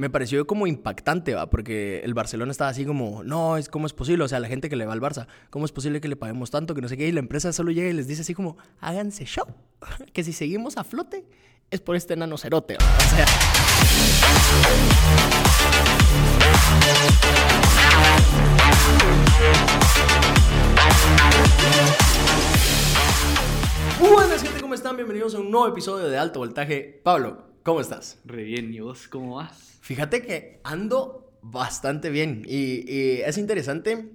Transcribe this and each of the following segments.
me pareció como impactante, ¿va? Porque el Barcelona estaba así como, no, es cómo es posible, o sea, la gente que le va al Barça, ¿cómo es posible que le paguemos tanto, que no sé qué? Y la empresa solo llega y les dice así como, háganse show, que si seguimos a flote es por este enano cerote, o sea... Buenas gente, ¿cómo están? Bienvenidos a un nuevo episodio de Alto Voltaje. Pablo, ¿cómo estás? Re bien, ¿y vos cómo vas? Fíjate que ando bastante bien y, y es interesante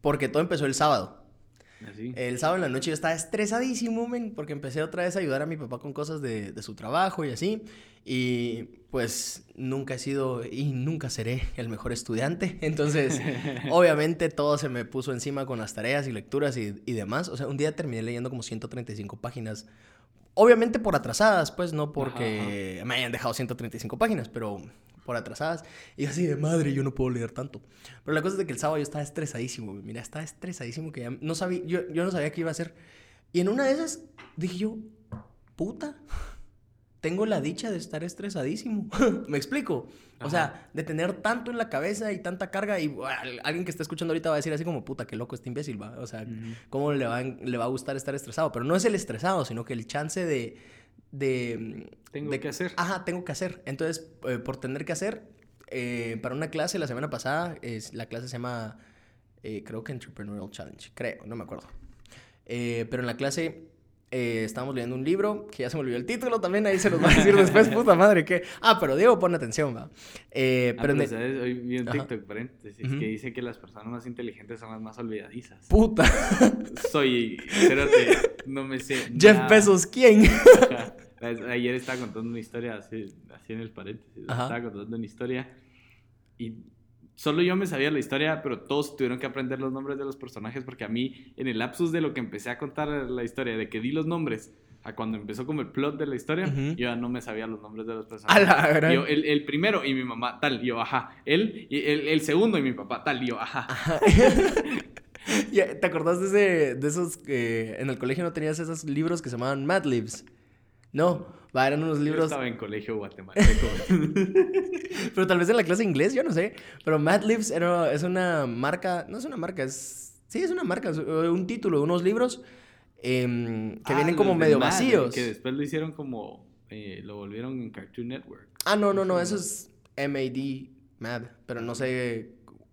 porque todo empezó el sábado. Así. El sábado en la noche yo estaba estresadísimo, men, porque empecé otra vez a ayudar a mi papá con cosas de, de su trabajo y así. Y pues nunca he sido y nunca seré el mejor estudiante. Entonces, obviamente todo se me puso encima con las tareas y lecturas y, y demás. O sea, un día terminé leyendo como 135 páginas. Obviamente por atrasadas, pues no porque me hayan dejado 135 páginas, pero por atrasadas. Y así de madre, yo no puedo leer tanto. Pero la cosa es de que el sábado yo estaba estresadísimo. Mira, estaba estresadísimo que ya no sabía, yo, yo no sabía qué iba a hacer. Y en una de esas dije yo, puta, tengo la dicha de estar estresadísimo. ¿Me explico? O sea, de tener tanto en la cabeza y tanta carga. Y bueno, alguien que está escuchando ahorita va a decir así como, puta, qué loco este imbécil, va. O sea, ¿cómo le va, le va a gustar estar estresado? Pero no es el estresado, sino que el chance de. de Tengo de- que hacer. Ajá, tengo que hacer. Entonces, eh, por tener que hacer, eh, para una clase la semana pasada, es, la clase se llama, eh, creo que Entrepreneurial Challenge, creo, no me acuerdo. Eh, pero en la clase eh, estábamos leyendo un libro, que ya se me olvidó el título también, ahí se los va a decir después, puta madre, que... Ah, pero Diego, pon atención, va. Eh, Ah, pero pero, ¿sabes? Hoy vi un. TikTok, paréntesis, Ujú. que dice que las personas más inteligentes son las más olvidadizas. Puta, Soy, espérate, no me sé. Jeff nada. Bezos, ¿quién? Ajá. Ayer estaba contando una historia, así, así en el paréntesis. Ajá. Estaba contando una historia y solo yo me sabía la historia, pero todos tuvieron que aprender los nombres de los personajes porque a mí, en el lapsus de lo que empecé a contar la historia, de que di los nombres a cuando empezó como el plot de la historia, yo ya no me sabía los nombres de los A personajes. la gran- Yo, el, el primero y mi mamá, tal, y yo, ajá. Él, y el, el segundo y mi papá, tal, y yo, ajá. Ya, ¿Te acordás de, ese, de esos que en el colegio no tenías esos libros que se llamaban Mad Libs? No, va, eran unos Yo libros... estaba en colegio guatemalteco. Pero tal vez en la clase de inglés, yo no sé. Pero Mad Libs era, es una marca, no es una marca, es... Sí, es una marca, es eh, un título de unos libros em, que Ah, vienen como medio Mad, vacíos. Que después lo hicieron como. eh, lo volvieron en Cartoon Network. Ah, no, no, no, eso es MAD, Mad, pero no sé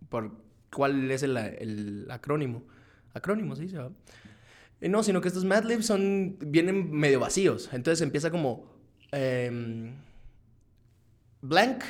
por cuál es el, el acrónimo. Acrónimo, sí, se va. Eh, no, sino que estos Mad Libs son, vienen medio vacíos. Entonces empieza como... em, blank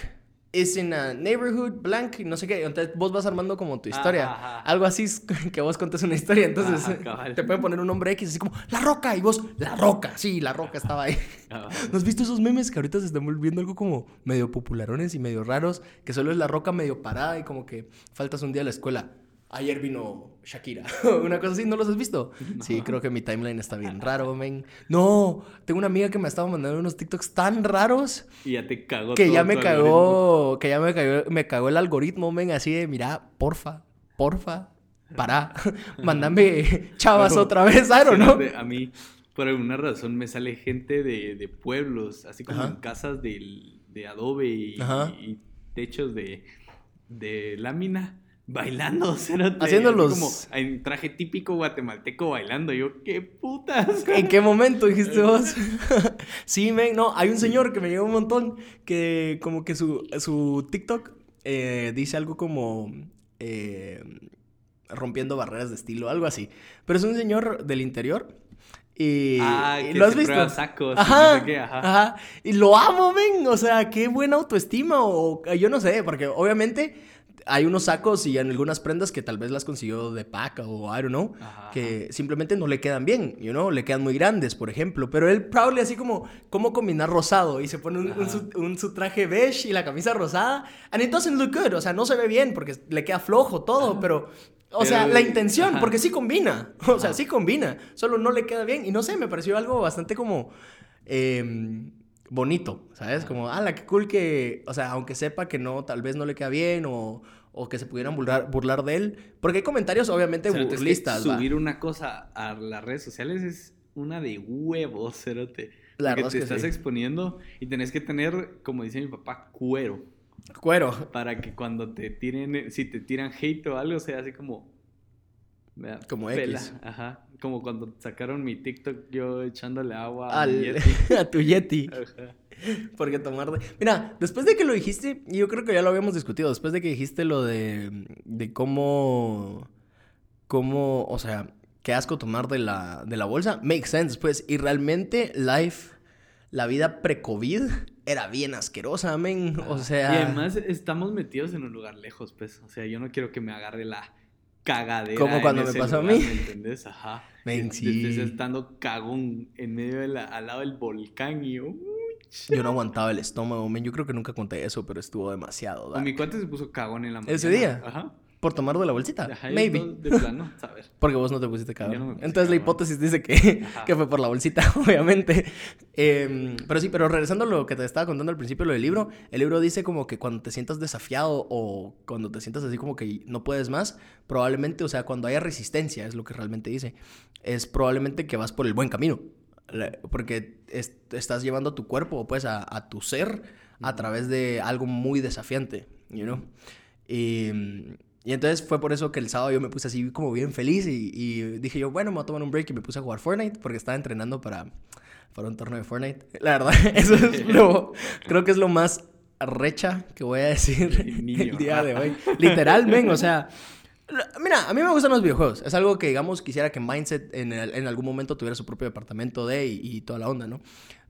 is in a neighborhood, blank, no sé qué. Entonces vos vas armando como tu historia. Ajá, ajá. Algo así que vos contes una historia. Entonces Ajá, cabal. te pueden poner un nombre X así como La Roca y vos, La Roca. Sí, La Roca estaba ahí. Ah, ¿No has visto esos memes que ahorita se están volviendo algo como medio popularones y medio raros? Que solo es la roca medio parada y como que faltas un día a la escuela. Ayer vino Shakira. Una cosa así, ¿no los has visto? Sí, creo que mi timeline está bien raro, men. No, tengo una amiga que me estaba mandando unos TikToks tan raros y ya te cagó que todo ya me cagó, que ya me cagó, me cagó el algoritmo, men, así de, mira, porfa, porfa, para, mándame chavas Pero, otra vez, know. algoritmo. A mí, por alguna razón, me sale gente de, de pueblos, así como Ajá. en casas de, de adobe y, y techos de, de lámina. Bailando, cerote, Haciendo así los- como en traje típico guatemalteco bailando. Yo, ¿qué putas? ¿En qué momento dijiste vos? sí, men, no, hay un señor que me llega un montón que como que su, su TikTok eh, dice algo como eh, rompiendo barreras de estilo, algo así. Pero es un señor del interior y, Ah, que lo has visto. sacos Ajá, no sé qué, ajá. ajá. Y lo amo, men, o sea, qué buena autoestima o yo no sé, porque obviamente hay unos sacos y en algunas prendas que tal vez las consiguió de paca o I don't know, Ajá, que simplemente no le quedan bien, you know, le quedan muy grandes, por ejemplo. Pero él proudly así como, ¿cómo combinar rosado? Y se pone un, un su, un su traje beige y la camisa rosada. And it doesn't look good, o sea, no se ve bien porque le queda flojo todo, pero... O Pero, sea, la intención, ajá. porque sí combina. O sea, Ajá. sí combina. Solo no le queda bien. Y no sé, me pareció algo bastante como... em, bonito, ¿sabes? Como, ah, la que cool que, o sea, aunque sepa que no, tal vez no le queda bien o, o que se pudieran burlar, burlar de él, porque hay comentarios obviamente es que ¿va? subir una cosa a las redes sociales es una de huevos, cerote. La Porque verdad es te que estás sí. exponiendo y tenés que tener, como dice mi papá, cuero. Cuero. Para que cuando te tiren, si te tiran hate o algo, sea así como. Como pela. X. Ajá. Como cuando sacaron mi TikTok yo echándole agua a Al- Yeti. a tu Yeti. Ajá. Porque tomar de... Mira, después de que lo dijiste, y yo creo que ya lo habíamos discutido, después de que dijiste lo de, de cómo, cómo, o sea, qué asco tomar de la, de la bolsa, makes sense, pues, y realmente life, la vida pre-COVID era bien asquerosa, men, o Ajá. sea... Y además estamos metidos en un lugar lejos, pues. O sea, yo no quiero que me agarre la cagadera. Como cuando me pasó a lugar, mí. ¿Me entendés? Ajá. Que sí. Estés estando cagón en medio de la, al lado del volcán y yo. Yo no aguantaba el estómago, men, yo creo que nunca conté eso, pero estuvo demasiado, O dark. mi cuate se puso cagón en la mañana. ¿Ese día? Ajá. ¿Por tomar de la bolsita? Ajá, Maybe. De plano, ¿sabes? Porque vos no te pusiste no cabrón. puse Entonces la cabrón. hipótesis dice que, que fue por la bolsita, obviamente. Em, pero sí, pero regresando a lo que te estaba contando al principio, lo del libro, el libro dice como que cuando te sientas desafiado o cuando te sientas así como que no puedes más, probablemente, o sea, cuando haya resistencia, es lo que realmente dice, es probablemente que vas por el buen camino. La- Porque es- estás llevando a tu cuerpo, pues, a, a tu ser a través de algo muy desafiante, you know? Y, y entonces fue por eso que el sábado yo me puse así como bien feliz y, y dije yo, bueno, me voy a tomar un break y me puse a jugar Fortnite porque estaba entrenando para, para un torneo de Fortnite. La verdad, eso es lo, creo que es lo más recha que voy a decir El el día de hoy. Literalmente, o sea, Mira, a mí me gustan los videojuegos. Es algo que, digamos, quisiera que Mindset en, el- en algún momento tuviera su propio departamento de y, y toda la onda, ¿no?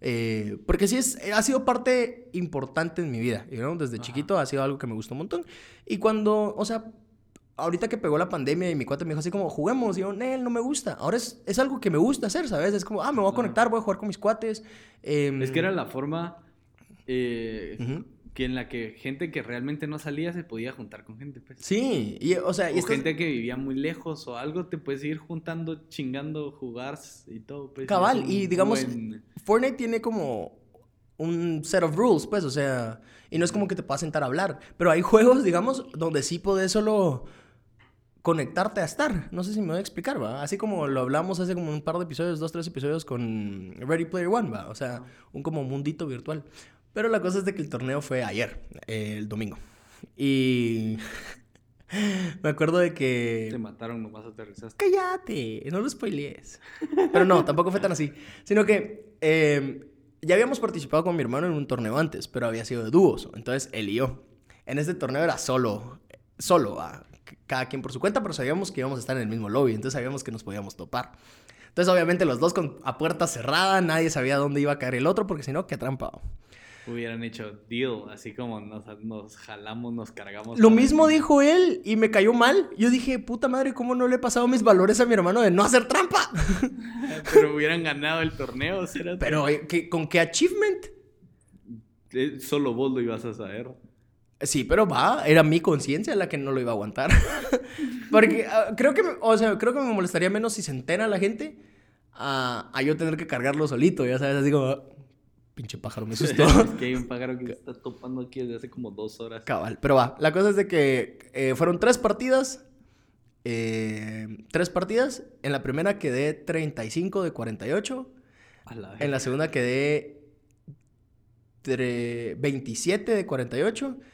Eh, porque sí es, ha sido parte importante en mi vida, know? Desde Ajá. chiquito ha sido algo que me gustó un montón. Y cuando, o sea, ahorita que pegó la pandemia y mi cuate me dijo así como, juguemos, y yo, Nel, no me gusta. Ahora es, es algo que me gusta hacer, ¿sabes? Es como, ah, me voy a conectar, voy a jugar con mis cuates. Em, Es que era la forma eh, que en la que gente que realmente no salía se podía juntar con gente, pues. Sí, y, o sea, y O estás- gente que vivía muy lejos o algo, te puedes ir juntando, chingando, jugar y todo. Pues, Cabal, y digamos- buen- Fortnite tiene como un set of rules, pues, o sea, y no es como que te puedas sentar a hablar, pero hay juegos, digamos, donde sí podés solo conectarte a estar. No sé si me voy a explicar, ¿va? Así como lo hablamos hace como un par de episodios, dos, tres episodios con Ready Player One, ¿va? O sea, un como mundito virtual. Pero la cosa es de que el torneo fue ayer, eh, el domingo. Y me acuerdo de que... Te mataron nomás aterrizaste. Cállate, no lo spoilees. Pero no, tampoco fue tan así. Sino que eh, ya habíamos participado con mi hermano en un torneo antes, pero había sido de dúos. Entonces él y yo. En este torneo era solo, solo, c- cada quien por su cuenta, pero sabíamos que íbamos a estar en el mismo lobby. Entonces sabíamos que nos podíamos topar. Entonces, obviamente, los dos con, a puerta cerrada, nadie sabía dónde iba a caer el otro, porque si no, qué trampa. Hubieran hecho deal, así como nos, nos jalamos, nos cargamos. Lo mismo dijo él y me cayó mal. Yo dije, puta madre, ¿cómo no le he pasado mis valores a mi hermano de no hacer trampa? Pero hubieran ganado el torneo, ¿será? Pero, eh, ¿qué- ¿con qué achievement? Eh, Solo vos lo ibas a saber. Sí, pero va, era mi conciencia la que no lo iba a aguantar. Porque ah, creo que, me, o sea, creo que me molestaría menos si se entera la gente a, a yo tener que cargarlo solito, ya sabes, así como, pinche pájaro, me asustó. Es que hay un pájaro que se está topando aquí desde hace como dos horas. Cabal, pero va, la cosa es de que eh, fueron tres partidas. eh, tres partidas. En la primera quedé 35 de 48. A la En la segunda quedé 27 de 48.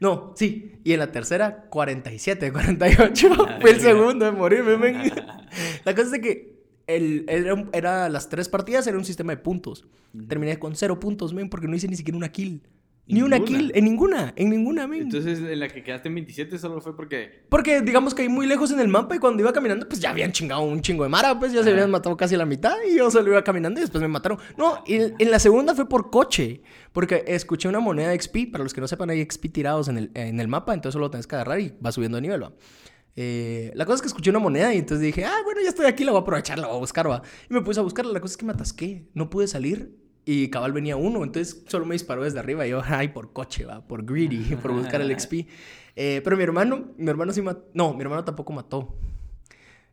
No, sí. Y en la tercera, 47 de 48. La Fue el segundo de morirme, men. La cosa es que el, era, las tres partidas, era un sistema de puntos. Terminé con cero puntos, men, porque no hice ni siquiera una kill. Ni una kill, en ninguna, en ninguna, men. Entonces, en la que quedaste en 27 solo fue porque. Porque digamos que ahí muy lejos en el mapa y cuando iba caminando, pues ya habían chingado un chingo de mara, pues ya se habían matado casi a la mitad y yo solo iba caminando y después me mataron. No, en, en la segunda fue por coche, porque escuché una moneda de XP, para los que no sepan hay XP tirados en el, en el mapa, entonces solo lo tenés que agarrar y va subiendo de nivel, va. Eh, la cosa es que escuché una moneda y entonces dije, ah, bueno, ya estoy aquí, la voy a aprovechar, la voy a buscar, va. Y me puse a buscarla, la cosa es que me atasqué, no pude salir y cabal venía uno, entonces solo me disparó desde arriba y yo, ay, por coche, va, por greedy, por buscar el XP. Eh, pero mi hermano, mi hermano sí mató, no, mi hermano tampoco mató.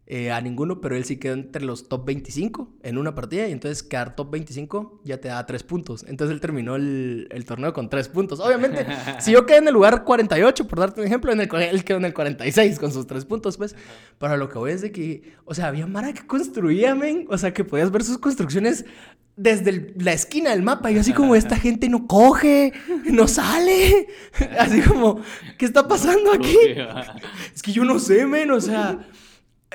Eh, a ninguno, pero él sí quedó entre los top 25 en una partida y entonces quedar top 25 ya te da 3 puntos. Entonces él terminó el, el torneo con 3 puntos. Obviamente, si yo quedé en el lugar 48, por darte un ejemplo, en el, él quedó en el 46 con sus 3 puntos, pues. Pero lo que voy es de que, o sea, había Mara que construía, men. O sea, que podías ver sus construcciones desde el- la esquina del mapa. Y yo así como, esta gente no coge, no sale. Así como, ¿qué está pasando aquí? Es que yo no sé, men, o sea,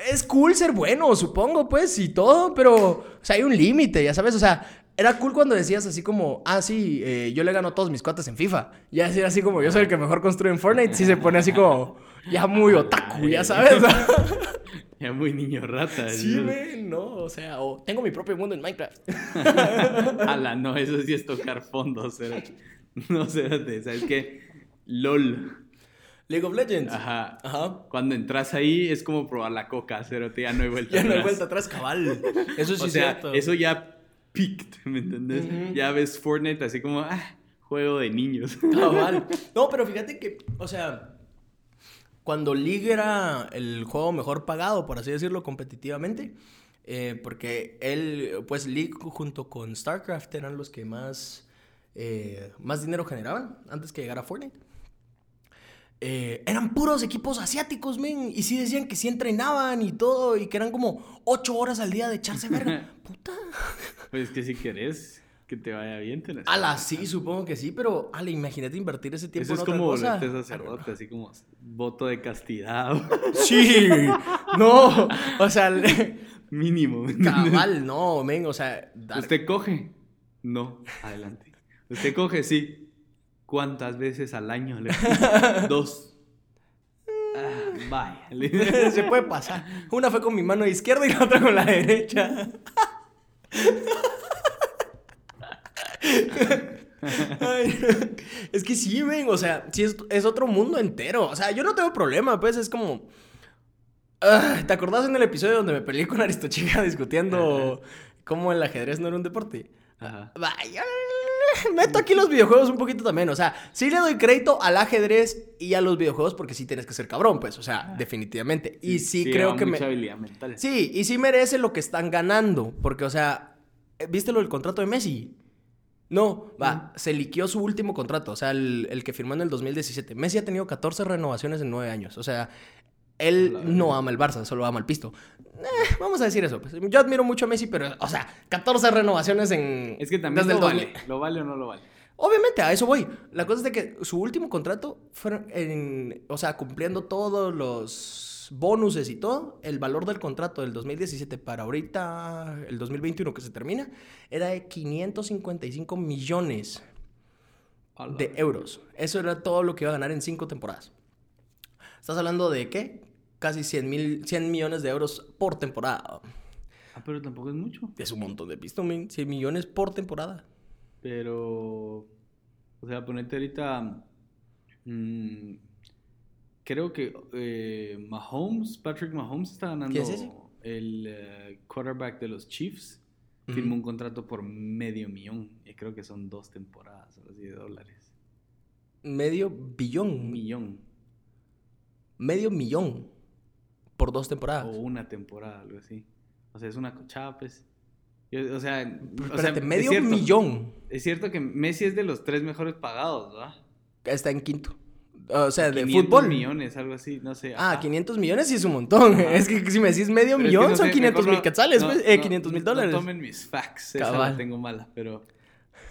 es cool ser bueno, supongo, pues, y todo, pero, o sea, hay un límite, ya sabes, o sea, era cool cuando decías así como, ah, sí, eh, yo le gano a todos mis cuates en FIFA. Ya así, así como, yo soy el que mejor construye en Fortnite, sí se pone así como, ya muy otaku, ya sabes. Ya muy niño rata. sí, ¿no? men, no, o sea, o tengo mi propio mundo en Minecraft. Ala, no, eso sí es tocar fondo. No, espérate, ¿sabes qué? LOL. League of Legends. Ajá. Ajá. Cuando entras ahí es como probar la coca, cerote, ya no hay vuelta Ya no hay atrás. vuelta atrás, cabal. Eso sí o es sea, cierto. eso ya peaked, ¿me entendés? Ya ves Fortnite así como, ah, juego de niños. Cabal. No, pero fíjate que, o sea, cuando League era el juego mejor pagado, por así decirlo, competitivamente, eh, porque él, pues League junto con StarCraft eran los que más, eh, más dinero generaban antes que llegara Fortnite. Eh, eran puros equipos asiáticos, men. Y sí decían que sí entrenaban y todo. Y que eran como ocho horas al día de echarse verga. Puta. Pues que si querés que te vaya bien, tenés. que Ala, sí, supongo que sí, pero ala, imagínate invertir ese tiempo Eso es otra como cosa. volverte sacerdote, así como voto de castidad. Sí, no, o sea, le- Mínimo. cabal, no, men, o sea, dar- ¿Usted coge? No, adelante. ¿Usted coge? Sí. ¿Cuántas veces al año? Le... Dos. Ah, vaya. se puede pasar. Una fue con mi mano izquierda y la otra con la derecha. Ay, es que sí, men, o sea, sí es, es otro mundo entero. O sea, yo no tengo problema, pues es como. Ah, ¿Te acordás en el episodio donde me peleé con Aristochica discutiendo cómo el ajedrez no era un deporte? Ajá. Vaya, meto aquí los videojuegos un poquito también. O sea, sí le doy crédito al ajedrez y a los videojuegos porque sí tienes que ser cabrón, pues. O sea, definitivamente. Y sí, creo que me. mucha habilidad mental. Sí, y sí merece lo que están ganando. Porque, o sea, ¿viste lo del contrato de Messi? No, va, se liquió su último contrato, o sea, el, el que firmó en el 2017. Messi ha tenido 14 renovaciones en 9 años, o sea, él no ama el Barça, solo ama el pisto. Eh, vamos a decir eso, pues. Yo admiro mucho a Messi, pero, o sea, 14 renovaciones en... Es que también desde lo el vale. 2000. ¿Lo vale o no lo vale? Obviamente, a eso voy. La cosa es de que su último contrato fue en, o sea, cumpliendo todos los bonuses y todo, el valor del contrato del 2017 para ahorita, el 2021 que se termina, era de 555 millones de euros. Eso era todo lo que iba a ganar en cinco temporadas. Estás hablando de qué? Casi 100, mil, 100 millones de euros por temporada. Ah, pero tampoco es mucho. Es un montón de pisto, men. 100 millones por temporada. Pero, o sea, ponete ahorita, mm, creo que eh, Mahomes, Patrick Mahomes está ganando ¿Quién es el eh, quarterback de los Chiefs. Firmó un contrato por medio millón y creo que son dos temporadas, así de dólares. Medio Un billón. millón medio millón por dos temporadas. o una temporada, algo así. O sea, es una cochada, pues. Yo- o sea, o sea, Espérate, es medio cierto- millón Es cierto que Messi es de los tres mejores pagados, ¿verdad? está en quinto. O sea, de 500 fútbol. millones, algo así, no sé. Ah, ajá. 500 millones sí es un montón. Ajá. Es que si me decís medio Pero es que millón no son sé, 500 mejor mil no- quetzales, no, pues, eh, no, 500 mil no dólares. tomen mis facts, esa Cabal. la tengo mala, pero...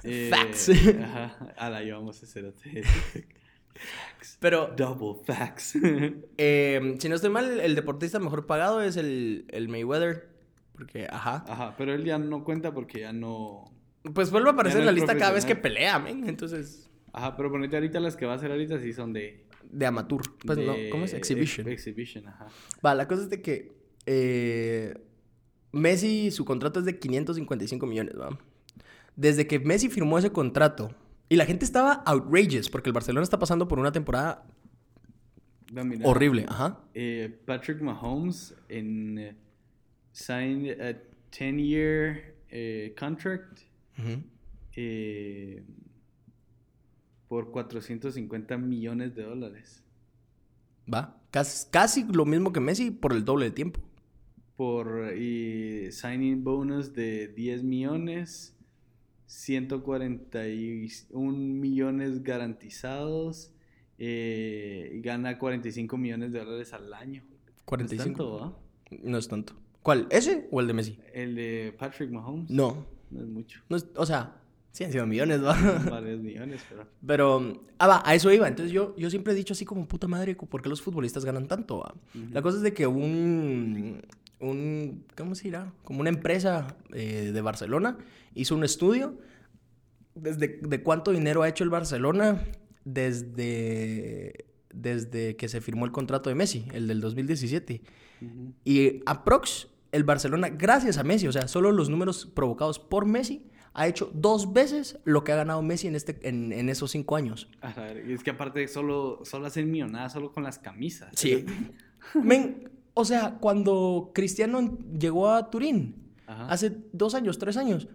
eh, Facts. Ajá, a la llevamos a hacer Facts. Pero, Double facts. eh, si no estoy mal, el deportista mejor pagado es el, el Mayweather. Porque, ajá. Ajá, pero él ya no cuenta porque ya no... Pues vuelve a aparecer en la lista cada vez que pelea, men. Entonces, Ajá, pero ponete ahorita las que va a hacer ahorita sí son de... de amateur. Pues no, ¿cómo es? Exhibition. ex- exhibition, ajá. Va, la cosa es de que eh, Messi, su contrato es de 555 millones, ¿va? Desde que Messi firmó ese contrato, y la gente estaba outrageous, porque el Barcelona está pasando por una temporada horrible, ajá. eh, Patrick Mahomes en eh, signed a 10-year eh, contract eh, por 450 millones de dólares. Va, casi, casi lo mismo que Messi por el doble de tiempo. por y signing bonus de 10 millones, 141 millones garantizados, eh, y gana 45 millones de dólares al año. 45. ¿Es tanto, ¿va? No es tanto. ¿Cuál? ¿Ese o el de Messi? El de Patrick Mahomes. No. No es mucho. no es- o sea, sí han sido millones, ¿va? Varios millones, pero. Pero, ah, va, a eso iba. Entonces yo, yo siempre he dicho así como, puta madre, ¿por qué los futbolistas ganan tanto? va? La cosa es de que un, un ¿cómo se dirá? Como una empresa eh, de Barcelona hizo un estudio desde de cuánto dinero ha hecho el Barcelona desde, desde que se firmó el contrato de Messi, el del 2017. Ujú. Y aprox, el Barcelona, gracias a Messi, o sea, solo los números provocados por Messi, ha hecho dos veces lo que ha ganado Messi en, este, en, en esos cinco años. A ver, y es que aparte solo, solo hacen millonadas solo con las camisas. Sí. Men, o sea, cuando Cristiano llegó a Turín, Ajá. hace dos años, tres años,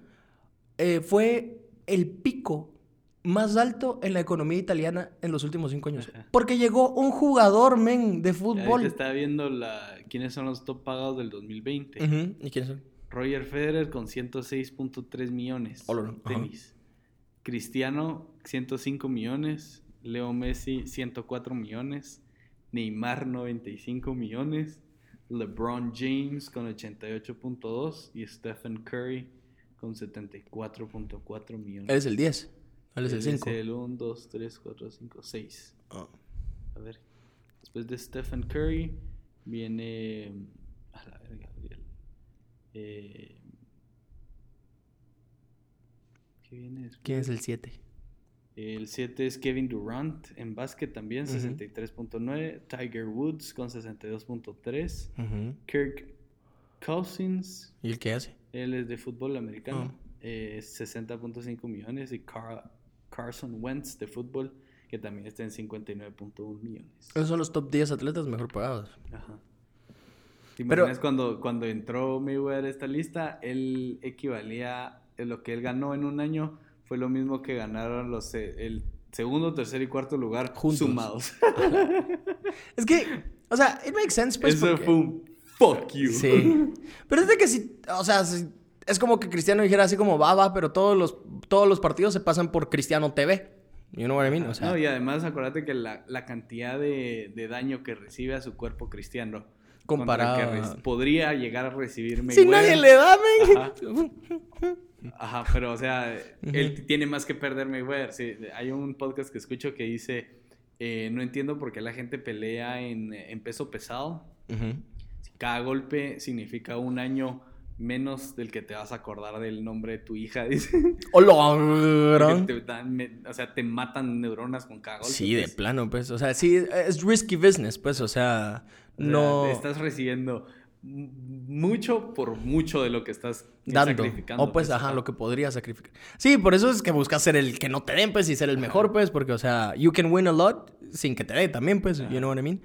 eh, fue el pico más alto en la economía italiana en los últimos cinco años. Ajá. Porque llegó un jugador, men, de fútbol. Está viendo la, quiénes son los top pagados del 2020. Ujú, ¿Y quiénes son? Roger Federer con 106.3 millones. Ajá. Tenis. Cristiano, 105 millones. Leo Messi, 104 millones. Neymar, 95 millones. LeBron James con 88.2. Y Stephen Curry con 74.4 millones. Él es el 10. Él es el Él 5. el 1, 2, 3, 4, 5, 6. Ah. A ver. Después de Stephen Curry viene. A la verga, Gabriel. Eh, ¿Qué viene después? ¿Quién es el 7? El 7 es Kevin Durant en básquet también, Ujú. 63.9. Tiger Woods con 62.3. Kirk Cousins, ¿Y el qué hace? él es de fútbol americano, Ah. eh, 60.5 millones. Y Car- Carson Wentz de fútbol, que también está en 59.1 millones. Esos son los top 10 atletas mejor pagados. Ajá. ¿Te Pero- imaginas cuando, cuando entró Mayweather a esta lista, él equivalía, en lo que él ganó en un año fue lo mismo que ganaron los el segundo, tercer y cuarto lugar Juntos. sumados. Es que, o sea, it makes sense, pues. Eso porque- fue un fuck you. Sí. Pero es de que si, o sea, si- es como que Cristiano dijera así como, va, va, pero todos los, todos los partidos se pasan por Cristiano TV. You know what I mean? O sea, No, y además acuérdate que la, la cantidad de, de daño que recibe a su cuerpo Cristiano Comparado podría llegar a recibir si Mayweather. nadie le da, men. Ajá. Ajá, pero o sea, él tiene más que perder Mayweather. Sí, hay un podcast que escucho que dice, eh, no entiendo por qué la gente pelea en, en peso pesado. Si cada golpe significa un año menos del que te vas a acordar del nombre de tu hija, dice. Hola, te dan me- o sea, te matan neuronas con cada golpe. Sí, de pues. plano, pues. O sea, sí, es risky business, pues. O sea, O sea, no. Estás recibiendo mucho por mucho de lo que estás dando. sacrificando. O pues, ajá, lo que podría sacrificar. Sí, por eso es que buscas ser el que no te den, pues, y ser el mejor, pues, porque, o sea, you can win a lot sin que te dé también, pues, you know what I mean.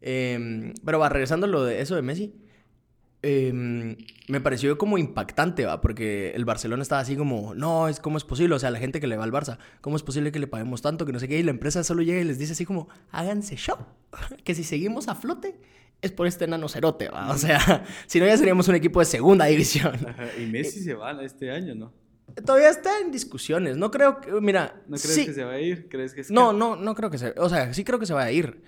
Em, pero va, regresando a lo de eso de Messi, em, me pareció como impactante, va, porque el Barcelona estaba así como, no, es cómo es posible, o sea, la gente que le va al Barça, ¿cómo es posible que le paguemos tanto, que no sé qué? Y la empresa solo llega y les dice así como, háganse show, que si seguimos a flote es por este enano cerote, va, o sea, si no ya seríamos un equipo de segunda división. Y Messi se va este año, ¿no? Todavía está en discusiones. No creo que. Mira. ¿No crees sí. que se va a ir? ¿Crees que No, no, no creo que se. O sea, sí creo que se va a ir.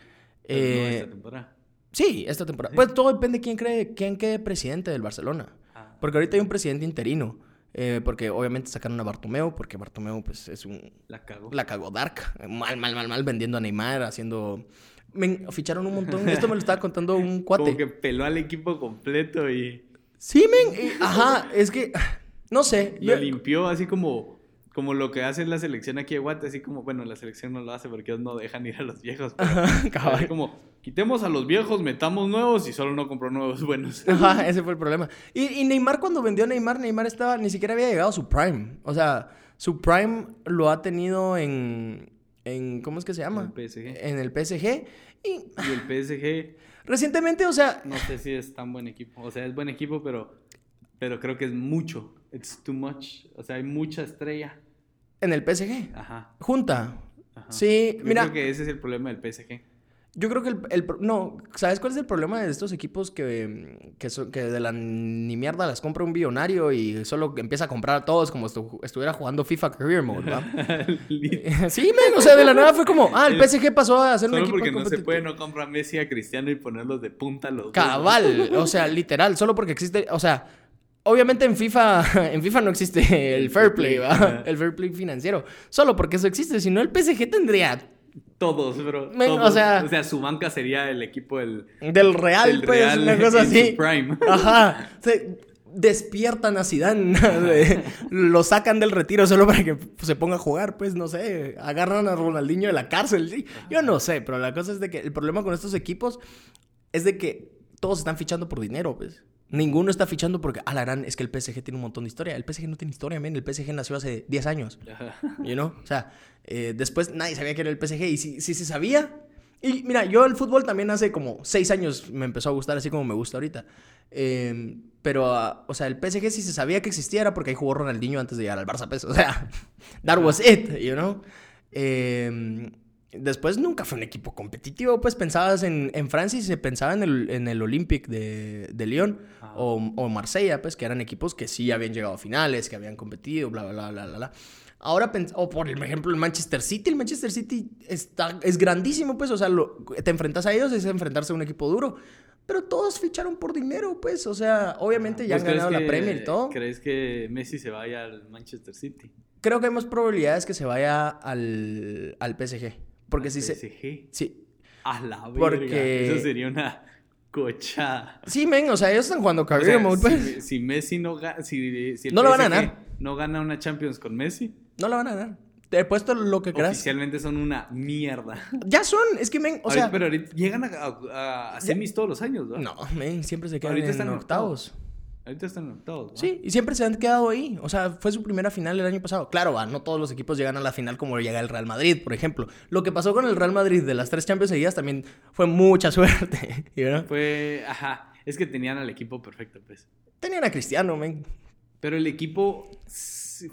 Pero no Eh, esta temporada. Sí, esta temporada. Pues todo depende de quién cree, quién quede presidente del Barcelona. Ah. Porque ahorita hay un presidente interino. eh, porque obviamente sacaron a Bartomeu, porque Bartomeu, pues, es un. La cagó. La cagó Dark. Mal, mal, mal, mal, vendiendo a Neymar, haciendo. Men, ficharon un montón. Esto me lo estaba contando un cuate. Como que peló al equipo completo y Sí, men. ajá, es que. No sé. lo yo- limpió así como, como lo que hace la selección aquí de Guate, así como, bueno, la selección no lo hace porque ellos no dejan ir a los viejos. pero- Ajá, así como, quitemos a los viejos, metamos nuevos y solo no compró nuevos buenos. Ajá, ese fue el problema. Y, y Neymar, cuando vendió a Neymar, Neymar estaba, ni siquiera había llegado a su prime. O sea, su prime lo ha tenido en, en ¿cómo es que se llama? En el PSG. En el PSG. Y Y el PSG, recientemente, o sea, no sé si es tan buen equipo. O sea, es buen equipo, pero, pero creo que es mucho. It's too much. O sea, hay mucha estrella. en el PSG. Ajá. Junta. ajá. Sí, Yo mira, creo que ese es el problema del PSG. Yo creo que el, el no, ¿sabes cuál es el problema de estos equipos que, que, que de la ni mierda las compra un billonario y solo empieza a comprar a todos como estu- estuviera jugando FIFA Career Mode, ¿va? sí, men, o sea, de la nada fue como, ah, el PSG pasó a ser un Solo equipo porque no se puede, no compra a Messi a Cristiano y ponerlos de punta los dos. Cabal, o sea, literal, solo porque existe, o sea, obviamente en FIFA, en FIFA no existe el fair play, ¿va? El fair play financiero, solo porque eso existe, si no el PSG tendría Todos, bro. Men, o sea- o sea, su banca sería el equipo del, del Real, del pues, Real una cosa así. prime. Ajá. Se despiertan a Zidane, lo sacan del retiro solo para que se ponga a jugar, pues no sé, agarran a Ronaldinho de la cárcel, sí. Yo no sé, pero la cosa es de que el problema con estos equipos es de que todos están fichando por dinero, pues. Ninguno está fichando porque, a la gran, es que el PSG tiene un montón de historia. El PSG no tiene historia, men. El PSG nació hace 10 años. Ajá. You know? O sea, eh, después nadie sabía que era el PSG. Y si, si se sabía. Y mira, yo el fútbol también hace como seis años me empezó a gustar, así como me gusta ahorita. Eh, pero, ah, o sea, el PSG si se sabía que existía era porque ahí jugó Ronaldinho antes de llegar al Barça, pues. O sea, that was it, you know? Eh, después nunca fue un equipo competitivo, pues pensabas en, en Francia y se pensaba en el, en el Olympique de, de Lyon Ajá. o, o Marsella, pues que eran equipos que sí habían llegado a finales, que habían competido, bla, bla, bla, bla, bla. Ahora, o por ejemplo, el Manchester City. El Manchester City está, es grandísimo, pues. O sea, lo- te enfrentas a ellos, es enfrentarse a un equipo duro. Pero todos ficharon por dinero, pues. O sea, obviamente ya han ¿Vos crees ganado la Premier y todo. ¿Crees que Messi se vaya al Manchester City? Creo que hay más probabilidades que se vaya al, al PSG. Porque Al si se. PSG. Sí. A la verga. Porque- Eso sería una cochada. Sí, men, o sea, ellos están jugando O career sea, pues. si, si Messi no gana, si, si el No lo van a ganar. No gana una Champions con Messi, No la van a ganar. Te he puesto lo que creas. oficialmente son una mierda. Ya son, es que, men, o sea. Pero ahorita llegan a, a- a semis todos los años, ¿no? No, men, siempre se quedan Ahorita en están en octavos. Ahorita están en octavos. ¿no? Sí, y siempre se han quedado ahí. O sea, fue su primera final el año pasado. Claro, va, no todos los equipos llegan a la final como llega el Real Madrid, por ejemplo. Lo que pasó con el Real Madrid de las tres Champions seguidas también fue mucha suerte. know? Fue, ajá, es que tenían al equipo perfecto, pues. Tenían a Cristiano, men. Pero el equipo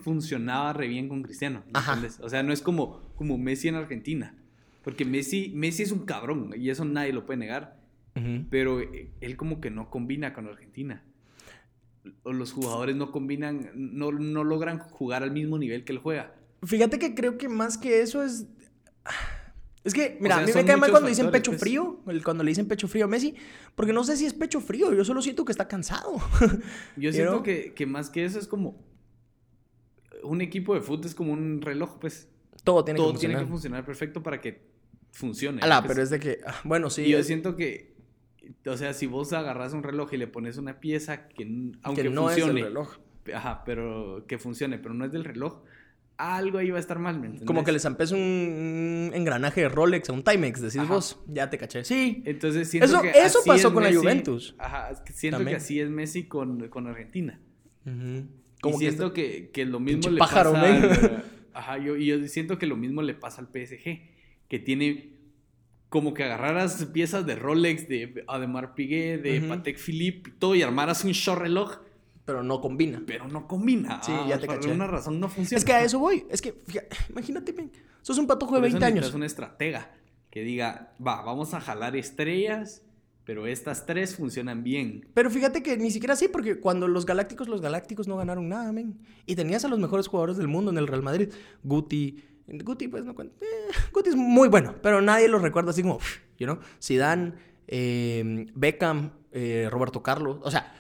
funcionaba re bien con Cristiano. ¿me Ajá. entiendes? O sea, no es como, como Messi en Argentina. Porque Messi, Messi es un cabrón y eso nadie lo puede negar. Pero eh, él como que no combina con Argentina. O los jugadores no combinan, no, no logran jugar al mismo nivel que él juega. Fíjate que creo que más que eso es. Es que, mira, sea, a mí me cae mal cuando dicen pecho pues. frío, cuando le dicen pecho frío a Messi, porque no sé si es pecho frío, yo solo siento que está cansado. Yo siento que, que más que eso es como... Un equipo de fútbol es como un reloj, pues. Todo tiene Todo que tiene funcionar. que funcionar perfecto para que funcione. Alá, pues. pero es de que, ah, bueno, sí. Yo es- siento que, o sea, si vos agarras un reloj y le pones una pieza que, aunque que no funcione, es el reloj. ajá, pero que funcione, pero no es del reloj, algo ahí va a estar mal, ¿me entiendes? Como que le zampes un, engranaje de Rolex a un Timex, decís Ajá. vos. Ya te caché. Sí. Entonces siento Eso- que eso así pasó es con la Juventus. Ajá, siento También. que así es Messi con, con Argentina. Y Como que siento que, que lo mismo Pinche le pájaro, pasa al- Ajá, yo, y yo siento que lo mismo le pasa al PSG, que tiene como que agarraras piezas de Rolex, de Ademar Piguet, de Ujú. Patek Philippe, y todo, y armaras un show reloj, Pero no combina. pero no combina. Sí, Ah, ya te por caché. alguna razón no funciona. Es que a eso voy. Es que, fija- imagínate, men, sos un patojo de Por eso 20 años. necesitas una estratega que diga, va, vamos a jalar estrellas, pero estas tres funcionan bien. Pero fíjate que ni siquiera así, porque cuando los Galácticos, los Galácticos no ganaron nada, men. Y tenías a los mejores jugadores del mundo en el Real Madrid. Guti. Guti, pues no cuenta. eh, Guti es muy bueno, pero nadie lo recuerda así como, you know. Zidane, eh, Beckham, eh, Roberto Carlos. O sea,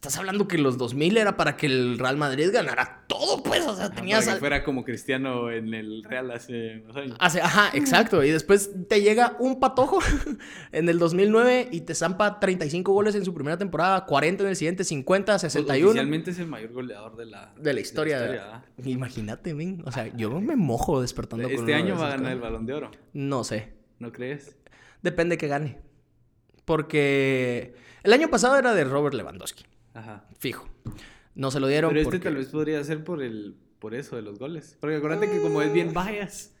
estás hablando que los 2000 era para que el Real Madrid ganara todo, pues. O sea, Ajá, tenías. para que fuera como Cristiano en el Real hace unos años. Hace- ajá, exacto. Y después te llega un patojo en el 2009 y te zampa 35 goles en su primera temporada, 40 en el siguiente, 50, 61. Oficialmente es el mayor goleador de la, De la historia. Imagínate, men. O sea, yo me mojo despertando con Este uno de año va a ganar el balón de oro, No sé. ¿no crees? Depende que gane. Porque el año pasado era de Robert Lewandowski. Ajá. Fijo. No se lo dieron Pero este tal vez podría ser por el por eso de los goles. Porque acuérdate que como es bien bias.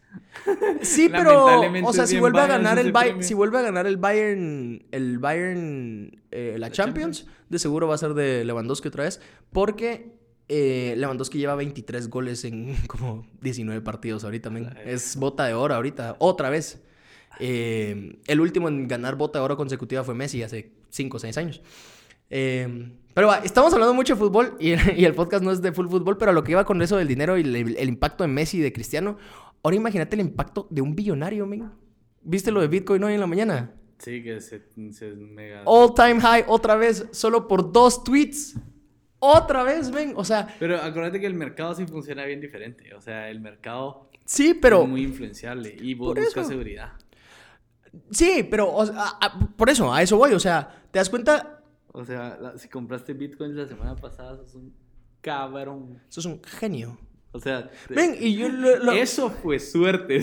Sí, pero o sea, si vuelve a ganar el Bayern, si vuelve a ganar el Bayern, el Bayern, eh, la, La Champions, de seguro va a ser de Lewandowski otra vez, porque eh, Lewandowski lleva 23 goles en como 19 partidos ahorita, es bota de oro ahorita, otra vez. Eh, el último en ganar bota de oro consecutiva fue Messi hace 5 o 6 años. Eh, pero va, estamos hablando mucho de fútbol y, y, el podcast no es de full fútbol, pero a lo que iba con eso del dinero y el, el impacto de Messi y de Cristiano, ahora imagínate el impacto de un billonario, men. ¿Viste lo de Bitcoin hoy en la mañana? Sí, que se, se mega... All time high otra vez, solo por dos tweets. Otra vez, ven, o sea... Pero acuérdate que el mercado sí funciona bien diferente. O sea, el mercado... Sí, pero... Es muy influenciable y vos buscas seguridad. Sí, pero o sea, a, a, por eso, a eso voy. O sea, ¿te das cuenta? O sea, la, si compraste bitcoins la semana pasada, sos un cabrón. Sos un genio. O sea, ven, y yo lo, lo... eso fue suerte.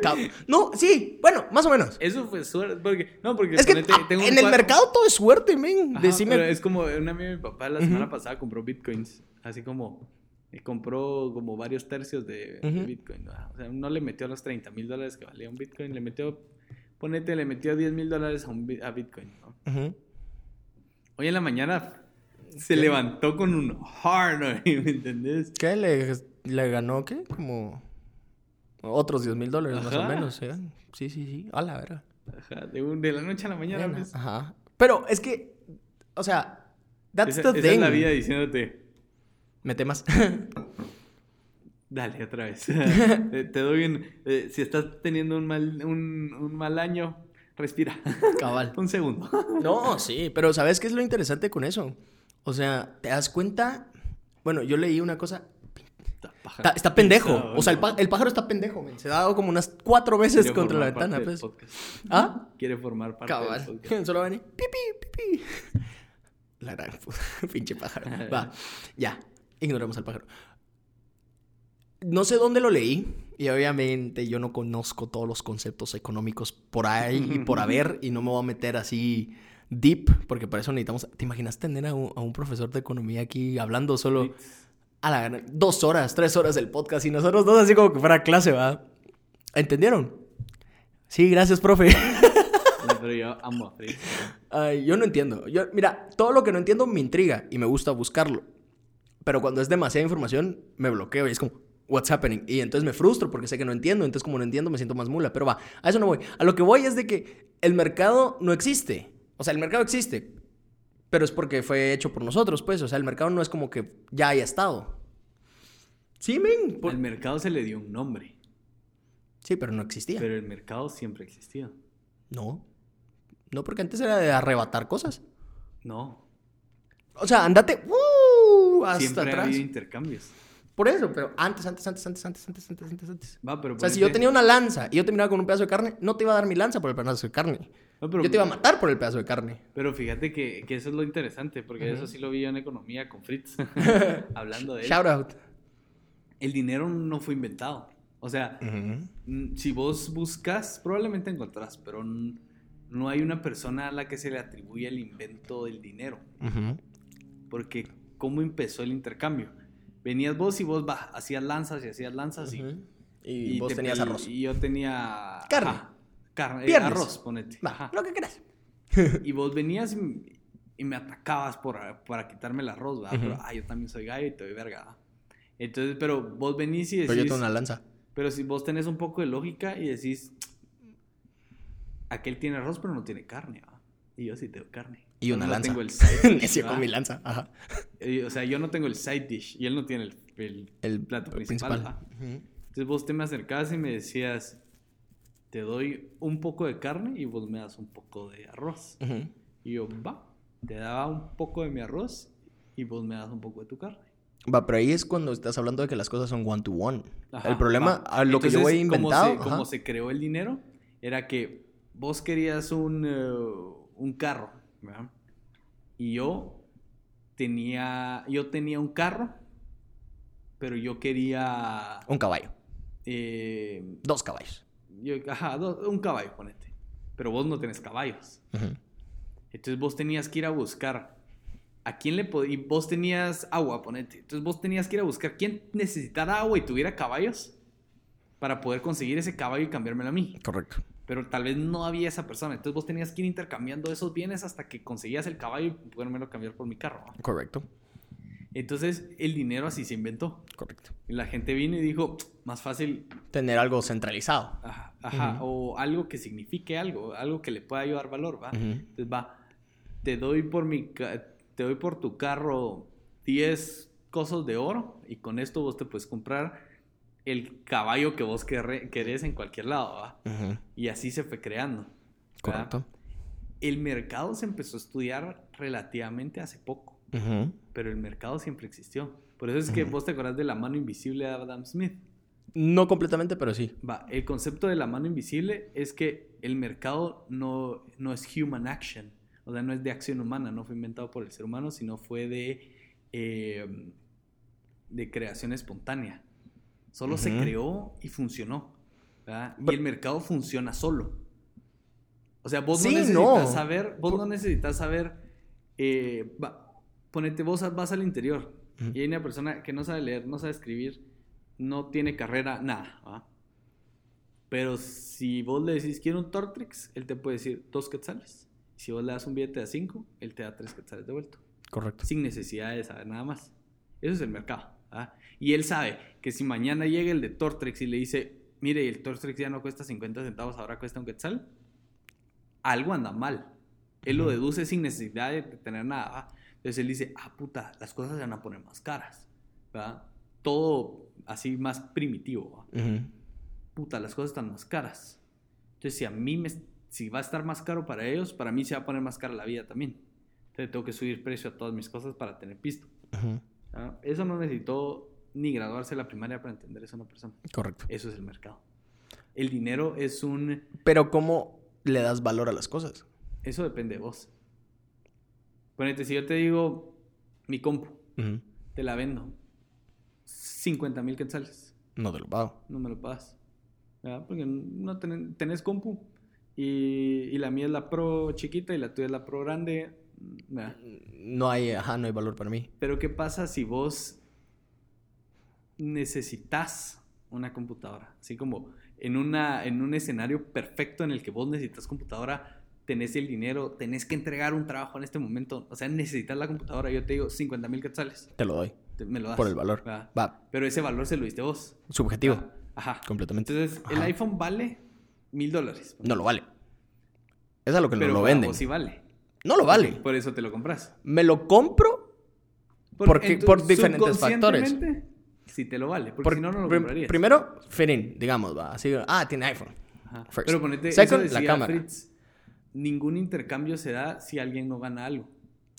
no, sí, bueno, más o menos. Eso fue suerte, porque no, porque es que ponete, tengo en el cuadro... mercado todo es suerte, men. Decime... pero es como una amiga de mi papá la semana uh -huh. pasada compró bitcoins, así como y compró como varios tercios de, uh -huh. de bitcoin. ¿no? O sea, no le metió los 30 mil dólares que valía un bitcoin, le metió, ponete, le metió 10 mil dólares a, un, a bitcoin. ¿no? Uh -huh. Hoy en la mañana se ¿Qué? levantó con un hard. ¿me entendés? ¿Qué le le ganó, ¿qué? Como otros 10 mil dólares más o menos, ¿eh? Sí, sí, sí. A la verga. Ajá, de, un, de, la noche a la mañana. Pues. Ajá. Pero es que, o sea, that's esa, the esa thing. es la vida diciéndote. Mete más. Dale, otra vez. te, te, doy un... Eh, si estás teniendo un mal, un, un mal año, respira. Cabal. un segundo. no, sí, pero ¿sabes qué es lo interesante con eso? O sea, ¿te das cuenta? Bueno, yo leí una cosa Está, está, pendejo. Pensado, o sea, el, el, pájaro está pendejo, man. Se ha dado como unas cuatro veces contra la ventana. Pues. ¿Ah? Quiere formar parte Cabal. del podcast. Solo va a venir. Pipi, pipi. La gran pinche pájaro. Va. Ya. Ignoremos al pájaro. No sé dónde lo leí. Y obviamente yo no conozco todos los conceptos económicos por ahí y por haber. Y no me voy a meter así deep. Porque para eso necesitamos. ¿Te imaginas tener a un, a un profesor de economía aquí hablando solo? A la dos horas, tres horas del podcast y nosotros dos así como que fuera clase, ¿va? ¿Entendieron? Sí, gracias, profe. Pero yo amo a Fritz. Ay, yo no entiendo. Yo, mira, todo lo que no entiendo me intriga y me gusta buscarlo. Pero cuando es demasiada información, me bloqueo y es como, what's happening? Y entonces me frustro porque sé que no entiendo. Entonces, como no entiendo, me siento más mula. Pero va, a eso no voy. A lo que voy es de que el mercado no existe. O sea, el mercado existe, pero es porque fue hecho por nosotros, pues. O sea, el mercado no es como que ya haya estado. Sí, men. Por... Al mercado se le dio un nombre. Sí, pero no existía. Pero el mercado siempre existió. No. No, porque antes era de arrebatar cosas. No. O sea, andate uh, hasta siempre atrás. ha habido intercambios. Por eso, pero antes, antes, antes, antes, antes, antes, antes, antes, antes. Va, pero o sea, si yo tenía una lanza y yo te miraba con un pedazo de carne, no te iba a dar mi lanza por el pedazo de carne. No, pero, yo te iba a matar por el pedazo de carne. Pero fíjate que, que eso es lo interesante, porque uh -huh. eso sí lo vi en economía con Fritz, hablando de él. Shout out. El dinero no fue inventado. O sea, uh -huh. si vos buscas, probablemente encontrás, pero no hay una persona a la que se le atribuye el invento del dinero. Uh -huh. Porque, ¿cómo empezó el intercambio? Venías vos y vos bah, hacías lanzas y hacías lanzas y, uh -huh. y, y, vos te, tenías arroz. Y yo tenía carne. Ajá, carne, Piernes. arroz, ponete. Va, lo que quieras. y vos venías y, y, me atacabas por, para quitarme el arroz, ¿verdad? Pero, ah, yo también soy gallo y te doy verga. Entonces, pero vos venís y decís... Pero yo tengo una lanza. Pero si vos tenés un poco de lógica y decís... Aquel tiene arroz pero no tiene carne, ¿verdad? Y yo sí tengo carne. Y una no lanza. tengo el side dish, con mi lanza, ajá. O sea, yo no tengo el side dish y él no tiene el, el, el plato principal. principal. Uh -huh. Entonces vos te me acercabas y me decías, te doy un poco de carne y vos me das un poco de arroz. Uh -huh. Y yo, va, te daba un poco de mi arroz y vos me das un poco de tu carne. Va, pero ahí es cuando estás hablando de que las cosas son one to one. Ajá, el problema, a lo Entonces, que yo he inventado... Como se, como se, creó el dinero, era que vos querías un, uh, un carro, ¿verdad? Y yo tenía, yo tenía un carro, pero yo quería... Un caballo. Eh, Dos caballos. Yo, ajá, dos, un caballo, ponete. Pero vos no tenés caballos. Uh -huh. Entonces vos tenías que ir a buscar a quién le podía... Y vos tenías agua, ponete. Entonces vos tenías que ir a buscar quién necesitara agua y tuviera caballos para poder conseguir ese caballo y cambiármelo a mí. Correcto pero tal vez no había esa persona. Entonces vos tenías que ir intercambiando esos bienes hasta que conseguías el caballo y podérmelo cambiar por mi carro. ¿no? Correcto. Entonces, el dinero así se inventó. Correcto. Y la gente vino y dijo, más fácil, Tener algo centralizado. ajá, ajá, o algo que signifique algo, algo que le pueda ayudar valor, ¿va? Entonces, va, te doy por mi, te doy por tu carro 10 cosas de oro y con esto vos te puedes comprar el caballo que vos querés en cualquier lado, ¿va? Ujú. Y así se fue creando. Correcto. El mercado se empezó a estudiar relativamente hace poco, pero el mercado siempre existió. Por eso es que vos te acordás de la mano invisible de Adam Smith. No completamente, pero sí. Va, el concepto de la mano invisible es que el mercado no, no es human action, o sea, no es de acción humana, no fue inventado por el ser humano, sino fue de, eh, de creación espontánea. Solo se creó y funcionó. ¿verdad? Y el mercado funciona solo. O sea, vos Sí, no necesitas no. saber, vos no necesitas saber, eh, va, ponete, vos vas al interior y hay una persona que no sabe leer, no sabe escribir, no tiene carrera, nada. Pero si vos le decís, quiero un Tortrix, él te puede decir dos quetzales. Si vos le das un billete de cinco, él te da tres quetzales de vuelto. Correcto. Sin necesidad de saber nada más. Eso es el mercado. ¿Va? Y él sabe que si mañana llega el de Tortrix y le dice, mire, el Tortrix ya no cuesta 50 centavos, ahora cuesta un quetzal, algo anda mal. Él lo deduce sin necesidad de tener nada. ¿va? Entonces él dice, ah, puta, las cosas se van a poner más caras. Todo así más primitivo. puta, las cosas están más caras. Entonces, si a mí me, si va a estar más caro para ellos, para mí se va a poner más cara la vida también. Entonces, tengo que subir precio a todas mis cosas para tener pisto. Ujú. ¿Ah? Eso no necesitó ni graduarse de la primaria para entender eso a una persona. Correcto. Eso es el mercado. El dinero es un... Pero ¿cómo le das valor a las cosas? Eso depende de vos. Ponete, si yo te digo, mi compu, te la vendo. 50 mil quetzales. No te lo pago. no me lo pagas. ¿verdad? Porque no ten- tenés compu y, y la mía es la pro chiquita y la tuya es la pro grande. No hay, ajá, no hay valor para mí. Pero ¿qué pasa si vos necesitas una computadora? Así como en, una, en un escenario perfecto en el que vos necesitas computadora, tenés el dinero, tenés que entregar un trabajo en este momento, o sea, necesitas la computadora, yo te digo 50 mil quetzales, Te lo doy. te- me lo das. Por el valor. ¿verdad? Va. Pero ese valor se lo diste vos. Subjetivo. ¿verdad? Ajá. Completamente. Entonces, el iPhone vale mil dólares. No lo vale. Es a lo que Pero no lo venden. sí vale. No lo vale. Por eso te lo compras. Me lo compro Porque- en tu- por diferentes factores. Sí te lo vale. Porque por- si no, no lo prim- comprarías. Primero, Ferin, digamos, va. Así, ah, tiene iPhone. Ajá. first. Pero ponete, Second, eso la cámara. Fritz, ningún intercambio se da si alguien no gana algo.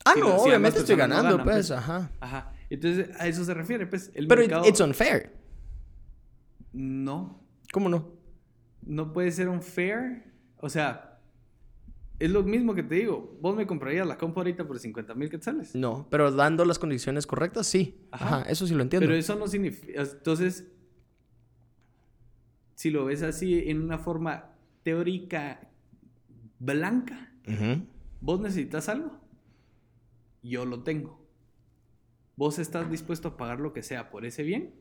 Ah, Si no, si obviamente estoy no ganando, ganan, pues, ajá. Ajá. Entonces, a eso se refiere, pues. El Pero mercado... it's unfair. No. ¿Cómo no? No puede ser un fair. O sea, es lo mismo que te digo. Vos me comprarías la compu ahorita por 50 mil quetzales. No, pero dando las condiciones correctas, sí. Ajá. Ajá, eso sí lo entiendo. Pero eso no significa. Entonces, si lo ves así en una forma teórica blanca, Ujú. vos necesitas algo, yo lo tengo. Vos estás dispuesto a pagar lo que sea por ese bien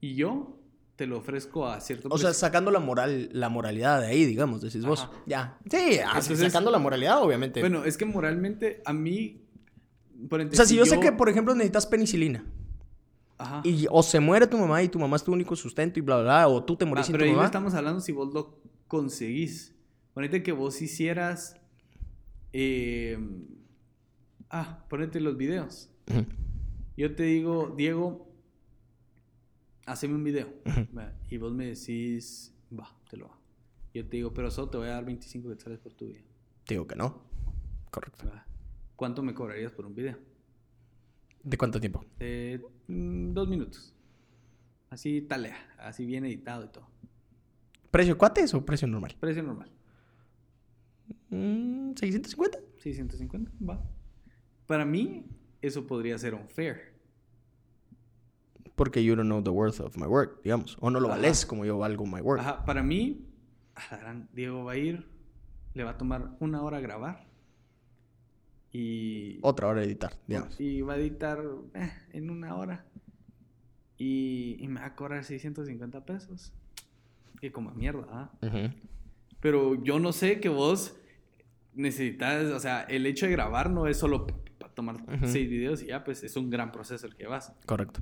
y yo te lo ofrezco a cierto O sea, sacando la moral, la moralidad de ahí, digamos, decís vos. Ya. Sí, ah, Entonces- sacando la moralidad, obviamente. Bueno, es que moralmente a mí. por o sea, si yo, sé que, por ejemplo, necesitas penicilina Ajá. y o se muere tu mamá y tu mamá es tu único sustento y bla, bla, bla, o tú te Ah, morís sin pero tu ahí no estamos hablando si vos lo conseguís. Ponete que vos hicieras. eh, ah, ponete los videos. Yo te digo, Diego, haceme un video. Y vos me decís, va, te lo hago. Yo te digo, pero solo te voy a dar 25 quetzales por tu video. Te digo que no. Correcto. Va. ¿Cuánto me cobrarías por un video? ¿De cuánto tiempo? Eh, mm, dos minutos. Así talea, así bien editado y todo. ¿Precio cuates o precio normal? Precio normal. Mm, ¿650? 650, va. Para mí, eso podría ser unfair. Porque you don't know the worth of my work, digamos. O no lo Ajá. vales como yo valgo my work. Ajá, para mí, a la gran- Diego va a ir, le va a tomar una hora grabar y, Otra hora de editar, digamos. y va a editar eh, en una hora y, y me va a cobrar 650 pesos. Que como mierda, ¿ah? Ujú. Pero yo no sé que vos necesitas, o sea, el hecho de grabar no es solo pa, pa, a tomar Ujú. seis videos y ya, pues es un gran proceso el que vas. Correcto.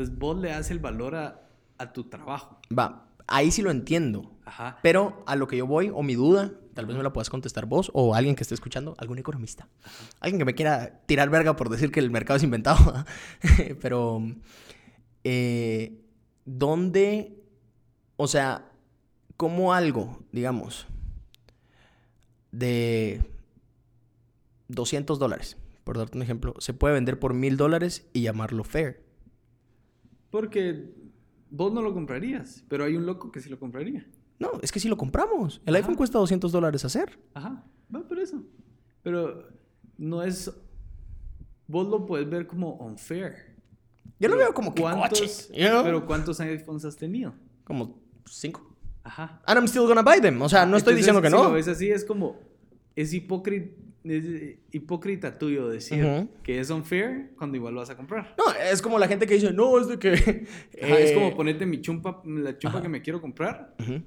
Entonces vos le das el valor a, a tu trabajo. Va, ahí sí lo entiendo. Ajá. Pero a lo que yo voy, o mi duda, tal vez me la puedas contestar vos o alguien que esté escuchando, algún economista. Alguien que me quiera tirar verga por decir que el mercado es inventado. Pero, eh, ¿dónde, o sea, cómo algo, digamos, de 200 dólares, por darte un ejemplo, se puede vender por mil dólares y llamarlo fair? Porque vos no lo comprarías, pero hay un loco que sí lo compraría. No, es que si lo compramos. El Ajá. iPhone cuesta 200 dólares hacer. Ajá, va por eso. Pero no es. Vos lo puedes ver como unfair. Yo lo veo como que ¿cuántos, coche, you know? Pero ¿cuántos iPhones has tenido? Como cinco. Ajá. And I'm still gonna buy them. O sea, no estoy Entonces, diciendo que si no. lo ves así, es como. Es hipócrita, es hipócrita tuyo decir Ujú. que es unfair cuando igual lo vas a comprar. No, es como la gente que dice, no, es de que. Ajá, Es eh, como ponerte mi chumpa, la chumpa Ajá. que me quiero comprar. ujú.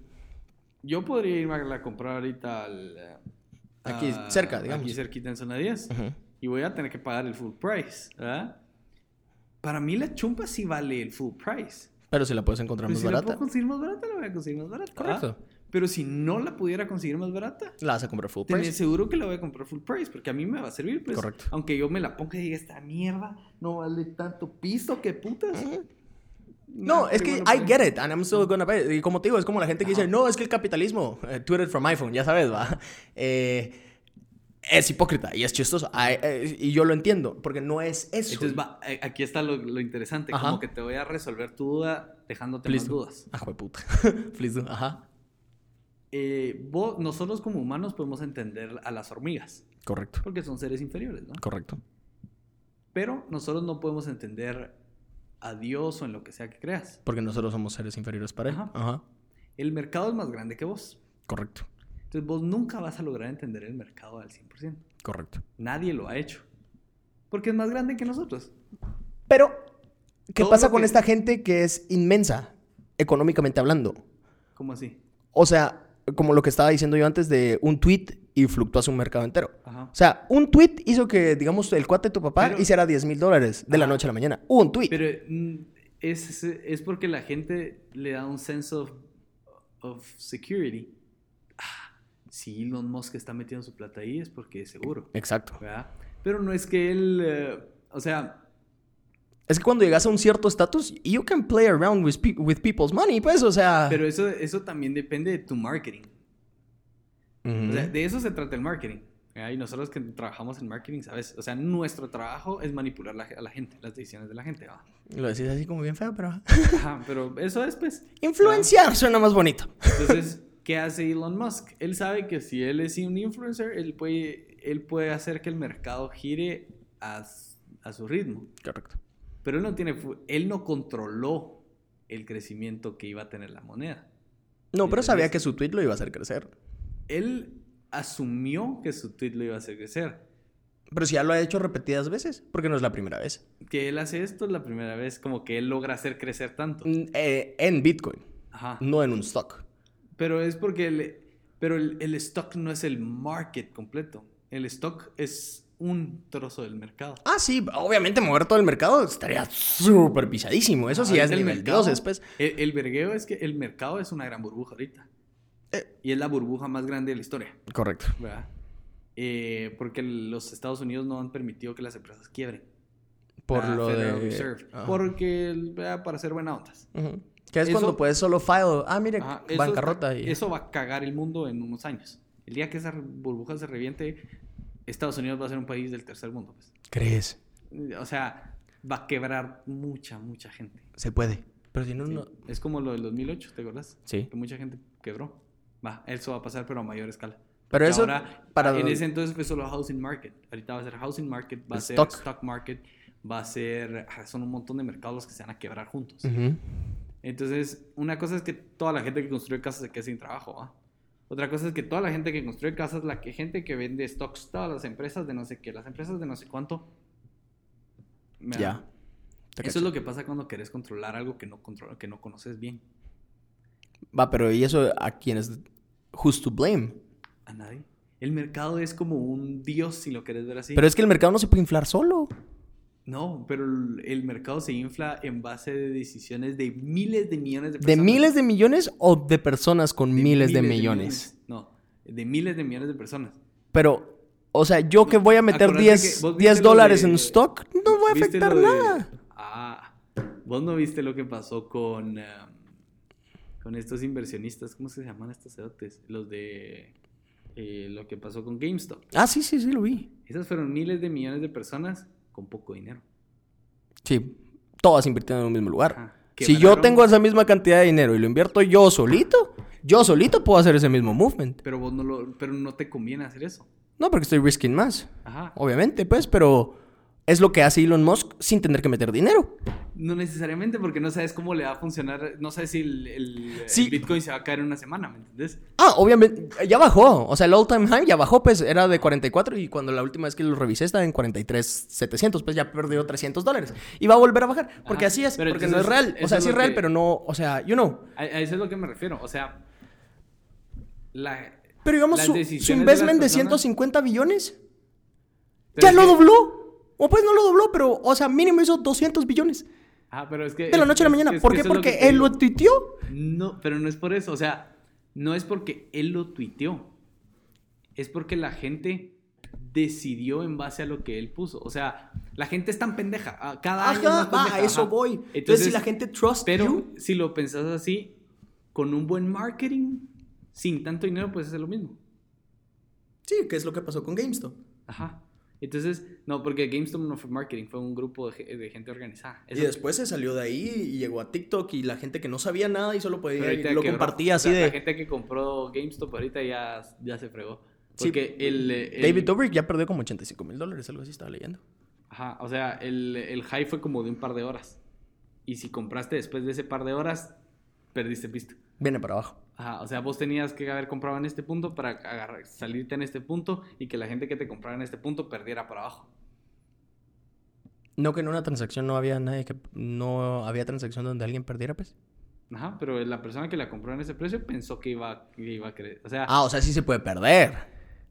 Yo podría irme a la comprar ahorita al. Aquí, a- cerca, digamos. Aquí cerquita en zona 10. Ujú. y voy a tener que pagar el full price, ¿verdad? Para mí la chumpa sí vale el full price. Pero si la puedes encontrar Pero más si la barata, puedo conseguir más barata, la voy a conseguir más barata. Correcto. ¿verdad? Pero si no la pudiera conseguir más barata, la vas a comprar full price. seguro que la voy a comprar full price, porque a mí me va a servir, pues. Correcto. Aunque yo me la ponga y diga, esta mierda no vale tanto pisto, ¿qué putas? No, es que I get it, and I'm still gonna it. Y como te digo, es como la gente que dice, no, es que el capitalismo, eh, tweeted from iPhone, ya sabes, va. Eh, es hipócrita y es chistoso. I- eh, y yo lo entiendo, porque no es eso. Entonces, va, aquí está lo, lo interesante, Ajá. como que te voy a resolver tu duda dejándote Please más do. dudas. Ah, puta. Please do. Ajá. Eh, vos- nosotros como humanos podemos entender a las hormigas, Correcto. porque son seres inferiores, ¿no? Correcto. Pero nosotros no podemos entender a Dios o en lo que sea que creas. Porque nosotros somos seres inferiores para él. Ajá. Ajá. El mercado es más grande que vos. Correcto. Entonces vos nunca vas a lograr entender el mercado al 100%. Correcto. Nadie lo ha hecho. Porque es más grande que nosotros. Pero, ¿qué Todo pasa con que- esta gente que es inmensa, económicamente hablando? ¿Cómo así? O sea, como lo que estaba diciendo yo antes de un tweet y fluctúa un mercado entero. Ajá. O sea, un tweet hizo que, digamos, el cuate de tu papá Pero- hiciera 10 mil dólares de la noche a la mañana. Un tweet. Pero mm, es, es porque la gente le da un sense of, of security. Ah, si Elon Musk está metiendo su plata ahí es porque es seguro. Exacto. ¿verdad? Pero no es que él, eh, o sea, Es que cuando llegas a un cierto estatus, you can play around with, pe- with people's money, pues, o sea... pero eso, eso también depende de tu marketing. Ujú. O sea, de eso se trata el marketing. ¿verdad? Y nosotros que trabajamos en marketing, ¿sabes? O sea, nuestro trabajo es manipular la- a la gente, las decisiones de la gente. ¿va? Lo decís así como bien feo, pero... Ajá, pero eso es, pues. Influenciar suena más bonito. Entonces, ¿qué hace Elon Musk? Él sabe que si él es un influencer, él puede, él puede hacer que el mercado gire a su ritmo. Correcto. Pero él no tiene, él no controló el crecimiento que iba a tener la moneda. No, pero Entonces- sabía que su tweet lo iba a hacer crecer. Él asumió que su tweet lo iba a hacer crecer. Pero si ya lo ha hecho repetidas veces, porque no es la primera vez. Que él hace esto es la primera vez, como que él logra hacer crecer tanto. Mm, eh, en Bitcoin, Ajá. no en un stock. Pero es porque el, pero el, el stock no es el market completo. El stock es un trozo del mercado. Ah, sí, obviamente mover todo el mercado estaría súper pisadísimo. Eso sí es el nivel mercado- dioses, pues. El, el vergueo es que el mercado es una gran burbuja ahorita. Eh. Y es la burbuja más grande de la historia, Correcto. ¿verdad? Eh, porque los Estados Unidos no han permitido que las empresas quiebren. Por lo Federal de... Reserve. Ajá. Porque, ¿verdad? para ser buena ondas. Ujú. Que es Eso- cuando puedes solo file... Ah, mire, Ajá, eso bancarrota está- y... Eso va a cagar el mundo en unos años. El día que esa burbuja se reviente, Estados Unidos va a ser un país del tercer mundo. Pues. ¿Crees? O sea, va a quebrar mucha, mucha gente. Se puede. Pero si no, Sí. no... Es como lo del 2008, ¿te acuerdas? Sí. Que mucha gente quebró. Va, eso va a pasar, pero a mayor escala. Pero eso... ahora, para- en ese entonces fue solo housing market. Ahorita va a ser housing market, va a ser Stock. stock market, va a ser. ah, Son un montón de mercados los que se van a quebrar juntos. Entonces, una cosa es que toda la gente que construye casas se quede sin trabajo, ¿va? Otra cosa es que toda la gente que construye casas, la que gente que vende stocks, todas las empresas de no sé qué, las empresas de no sé cuánto. Ya. Eso cacho. es lo que pasa cuando querés controlar algo que no, controla, que no conoces bien. Va, pero ¿y eso a quién es? Who's to blame? A nadie. El mercado es como un dios, si lo querés ver así. Pero es que el mercado no se puede inflar solo. No, pero el, mercado se infla en base de decisiones de miles de millones de ¿De personas. miles de millones o de personas con De miles, de millones? No, de miles de millones de personas. Pero, o sea, yo que voy a meter Acuérdate 10, que vos 10 viste lo dólares de- en stock, no voy a ¿Viste afectar de- nada. Ah, vos no viste lo que pasó con, um, con estos inversionistas, ¿cómo se llaman estos cerotes? Los de eh, lo que pasó con GameStop. Ah, sí, sí, sí, lo vi. Esas fueron miles de millones de personas con poco dinero. Sí, todas invirtiendo en un mismo lugar. Si yo tengo esa misma cantidad de dinero y lo invierto yo solito, yo solito puedo hacer ese mismo movement. Pero vos no lo, pero no te conviene hacer eso. No, porque estoy risking más. Ajá. Obviamente, pues, pero es lo que hace Elon Musk sin tener que meter dinero. No necesariamente porque no sabes cómo le va a funcionar, no sabes si el, el- el Sí. Bitcoin se va a caer en una semana, ¿me entendés? Ah, obviamente, ya bajó. O sea, el all time high ya bajó, pues era de 44 y cuando la última vez que lo revisé estaba en 43, 700, pues ya perdió 300 dólares. Y va a volver a bajar, porque Ajá. así es, porque no es real. O sea, es sí es real, que- pero no, o sea, you know. A, a eso es lo que me refiero. O sea, la, Pero digamos, su, de investment de, personas- 150 billones, Pero ya lo dobló. O pues no lo dobló, pero, o sea, mínimo hizo 200 billones. Ah, pero es que... De la es- noche a la mañana. es ¿Por que qué? lo Porque que él lo tuiteó. No, pero no es por eso. O sea, no es porque él lo tuiteó. Es porque la gente decidió en base a lo que él puso. O sea, la gente es tan pendeja. Ah, Cada año más pendeja, a eso ajá. voy. Entonces, si la gente trust Pero you, si lo pensás así, con un buen marketing, sin tanto dinero, puedes hacer lo mismo. sí, ¿qué es lo que pasó con GameStop? Ajá. Entonces, no, porque GameStop no fue marketing, fue un grupo de, ge- de gente organizada. Y después se salió de ahí y llegó a TikTok y la gente que no sabía nada y solo podía ahorita lo compartía así La de... gente que compró GameStop ahorita ya, ya se fregó. Sí. Porque el, el- David Dobrik ya perdió como 85 mil dólares, algo así estaba leyendo. Ajá, o sea, el, el high fue como de un par de horas. Y si compraste después de ese par de horas, perdiste pista. Viene para abajo. Ajá, o sea, vos tenías que haber comprado en este punto para agarrar- salirte en este punto y que la gente que te comprara en este punto perdiera para abajo. No que en una transacción no había nadie que... No había transacción donde alguien perdiera, pues. Ajá, pero la persona que la compró en ese precio pensó que iba, que iba a creer. O sea, Ah, o sea, sí se puede perder.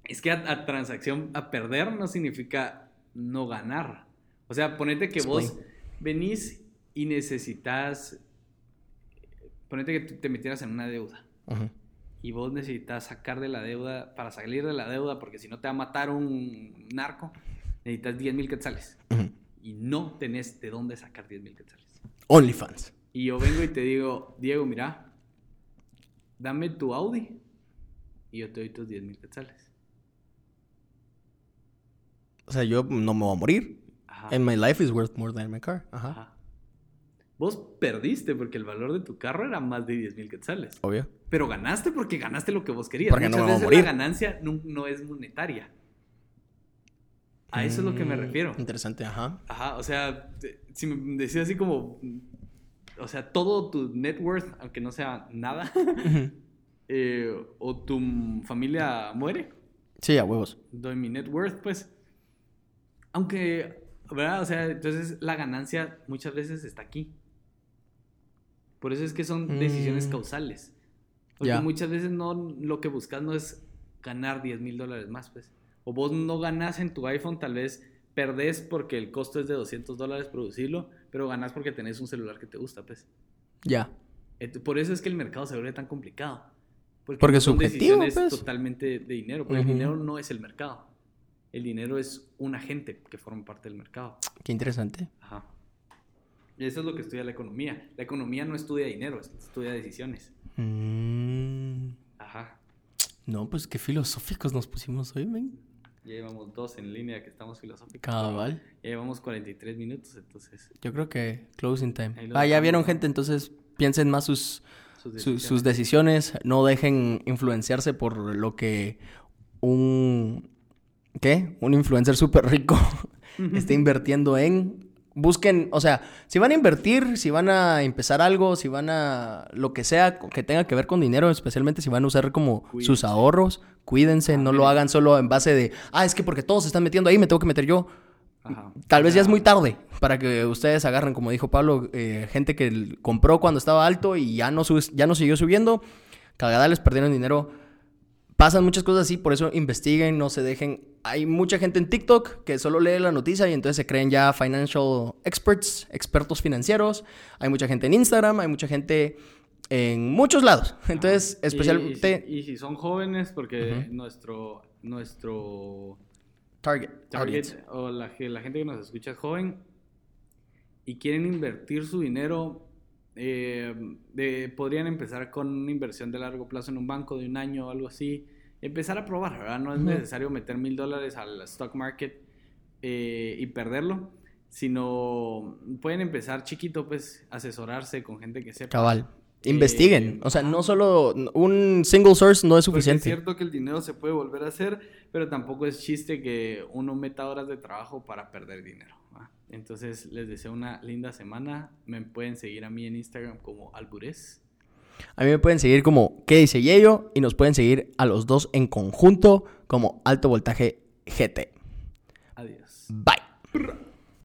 es que a, a transacción, a perder no significa no ganar. O sea, ponete que vos venís y necesitas. Ponete que te metieras en una deuda. Ujú. y vos necesitas sacar de la deuda, para salir de la deuda, porque si no te va a matar un narco, necesitas 10 mil quetzales. Y no tenés de dónde sacar 10 mil quetzales. OnlyFans. Y yo vengo y te digo, Diego, mira, dame tu Audi y yo te doy tus 10 mil quetzales. O sea, yo no me voy a morir. Ajá. And my life is worth more than my car. Ajá. Ajá. Vos perdiste porque el valor de tu carro era más de 10 mil quetzales. Obvio. Pero ganaste porque ganaste lo que vos querías. Porque no Muchas me voy a veces morir. la ganancia no, no es monetaria. A eso es lo que me Mm, refiero. Interesante, ajá. Ajá, o sea, si me decías así como, o sea, todo tu net worth, aunque no sea nada, eh, o tu familia muere, Sí, a huevos. doy mi net worth, pues, aunque, ¿verdad? O sea, entonces la ganancia muchas veces está aquí. Por eso es que son decisiones Mm. causales. Porque Ya. muchas veces no, lo que buscas no es ganar 10 mil dólares más, pues. O vos no ganas en tu iPhone, tal vez perdés porque el costo es de 200 dólares producirlo, pero ganás porque tenés un celular que te gusta, pues. Ya. Por eso es que el mercado se vuelve tan complicado. Porque no es son subjetivo, decisiones pues. totalmente de dinero. Porque el dinero no es el mercado. El dinero es un agente que forma parte del mercado. Qué interesante. Ajá. Y eso es lo que estudia la economía. La economía no estudia dinero, estudia decisiones. Mm, Ajá. No, pues qué filosóficos nos pusimos hoy, men. Ya llevamos dos en línea que estamos filosóficos. Cabal. Ya llevamos 43 minutos, entonces Yo creo que closing time. Ah, ya vieron, gente, entonces piensen más sus, sus su- decisiones. sus decisiones. No dejen influenciarse por lo que un... ¿Qué? Un influencer súper rico está invirtiendo en... Busquen, o sea, si van a invertir, si van a empezar algo, si van a lo que sea que tenga que ver con dinero, especialmente si van a usar como sus ahorros, cuídense, no lo hagan solo en base de, ah, es que porque todos se están metiendo ahí, me tengo que meter yo. Ajá. Tal vez ya es muy tarde para que ustedes agarren, como dijo Pablo, eh, gente que compró cuando estaba alto y ya no, ya no siguió subiendo. Cagadales perdieron dinero pasan muchas cosas así, por eso investiguen, no se dejen. Hay mucha gente en TikTok que solo lee la noticia y entonces se creen ya financial experts, expertos financieros. Hay mucha gente en Instagram, hay mucha gente en muchos lados. Entonces, especialmente... Y, si, son jóvenes, porque nuestro, nuestro target, target o la, la gente que nos escucha es joven y quieren invertir su dinero eh, podrían empezar con una inversión de largo plazo en un banco de un año o algo así. Empezar a probar, ¿verdad? No es necesario meter mil dólares al stock market eh, y perderlo, sino pueden empezar chiquito, pues, asesorarse con gente que sepa. Cabal. Investiguen. Eh, o sea, no solo un single source no es suficiente. es cierto que el dinero se puede volver a hacer, pero tampoco es chiste que uno meta horas de trabajo para perder dinero. Entonces les deseo una linda semana. Me pueden seguir a mí en Instagram como Albures. A mí me pueden seguir como ¿Qué dice Yello? Y nos pueden seguir a los dos en conjunto como Alto Voltaje GT. Adiós. Bye.